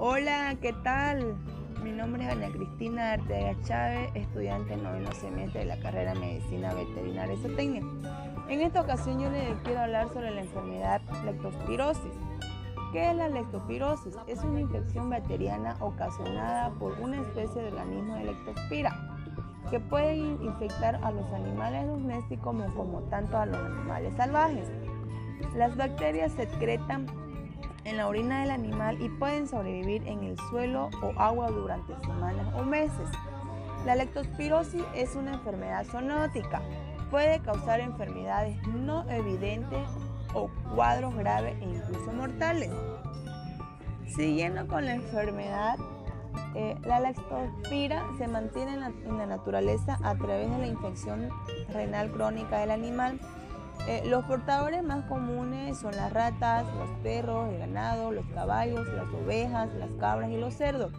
Hola, ¿qué tal? Mi nombre es Ana Cristina Arteaga Chávez, estudiante en noveno semestre de la carrera de Medicina Veterinaria y Zootecnia. En esta ocasión yo les quiero hablar sobre la enfermedad leptospirosis. ¿Qué es la leptospirosis? Es una infección bacteriana ocasionada por una especie de organismo de leptospira que puede infectar a los animales domésticos como, como tanto a los animales salvajes. Las bacterias secretan en la orina del animal y pueden sobrevivir en el suelo o agua durante semanas o meses. La leptospirosis es una enfermedad zoonótica. Puede causar enfermedades no evidentes o cuadros graves e incluso mortales. Siguiendo con la enfermedad, eh, la leptospira se mantiene en la, en la naturaleza a través de la infección renal crónica del animal eh, los portadores más comunes son las ratas, los perros, el ganado, los caballos, las ovejas, las cabras y los cerdos.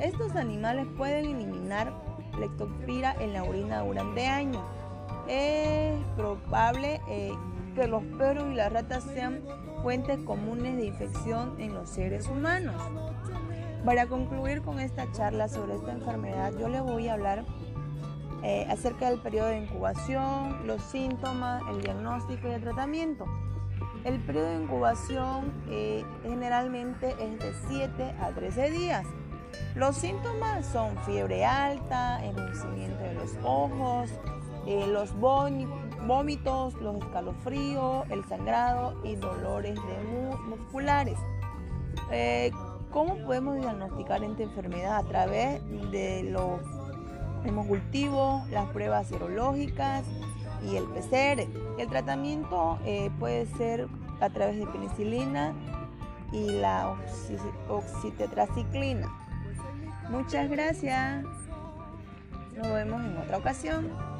Estos animales pueden eliminar leptospira en la orina durante años. Es probable eh, que los perros y las ratas sean fuentes comunes de infección en los seres humanos. Para concluir con esta charla sobre esta enfermedad, yo le voy a hablar eh, acerca del periodo de incubación, los síntomas, el diagnóstico y el tratamiento. El periodo de incubación eh, generalmente es de 7 a 13 días. Los síntomas son fiebre alta, enrojecimiento de los ojos, eh, los vómitos, los escalofríos, el sangrado y dolores musculares. ¿Cómo podemos diagnosticar esta enfermedad? A través de los cultivo, las pruebas serológicas y el PCR. El tratamiento eh, puede ser a través de penicilina y la oxitetraciclina. Muchas gracias. Nos vemos en otra ocasión.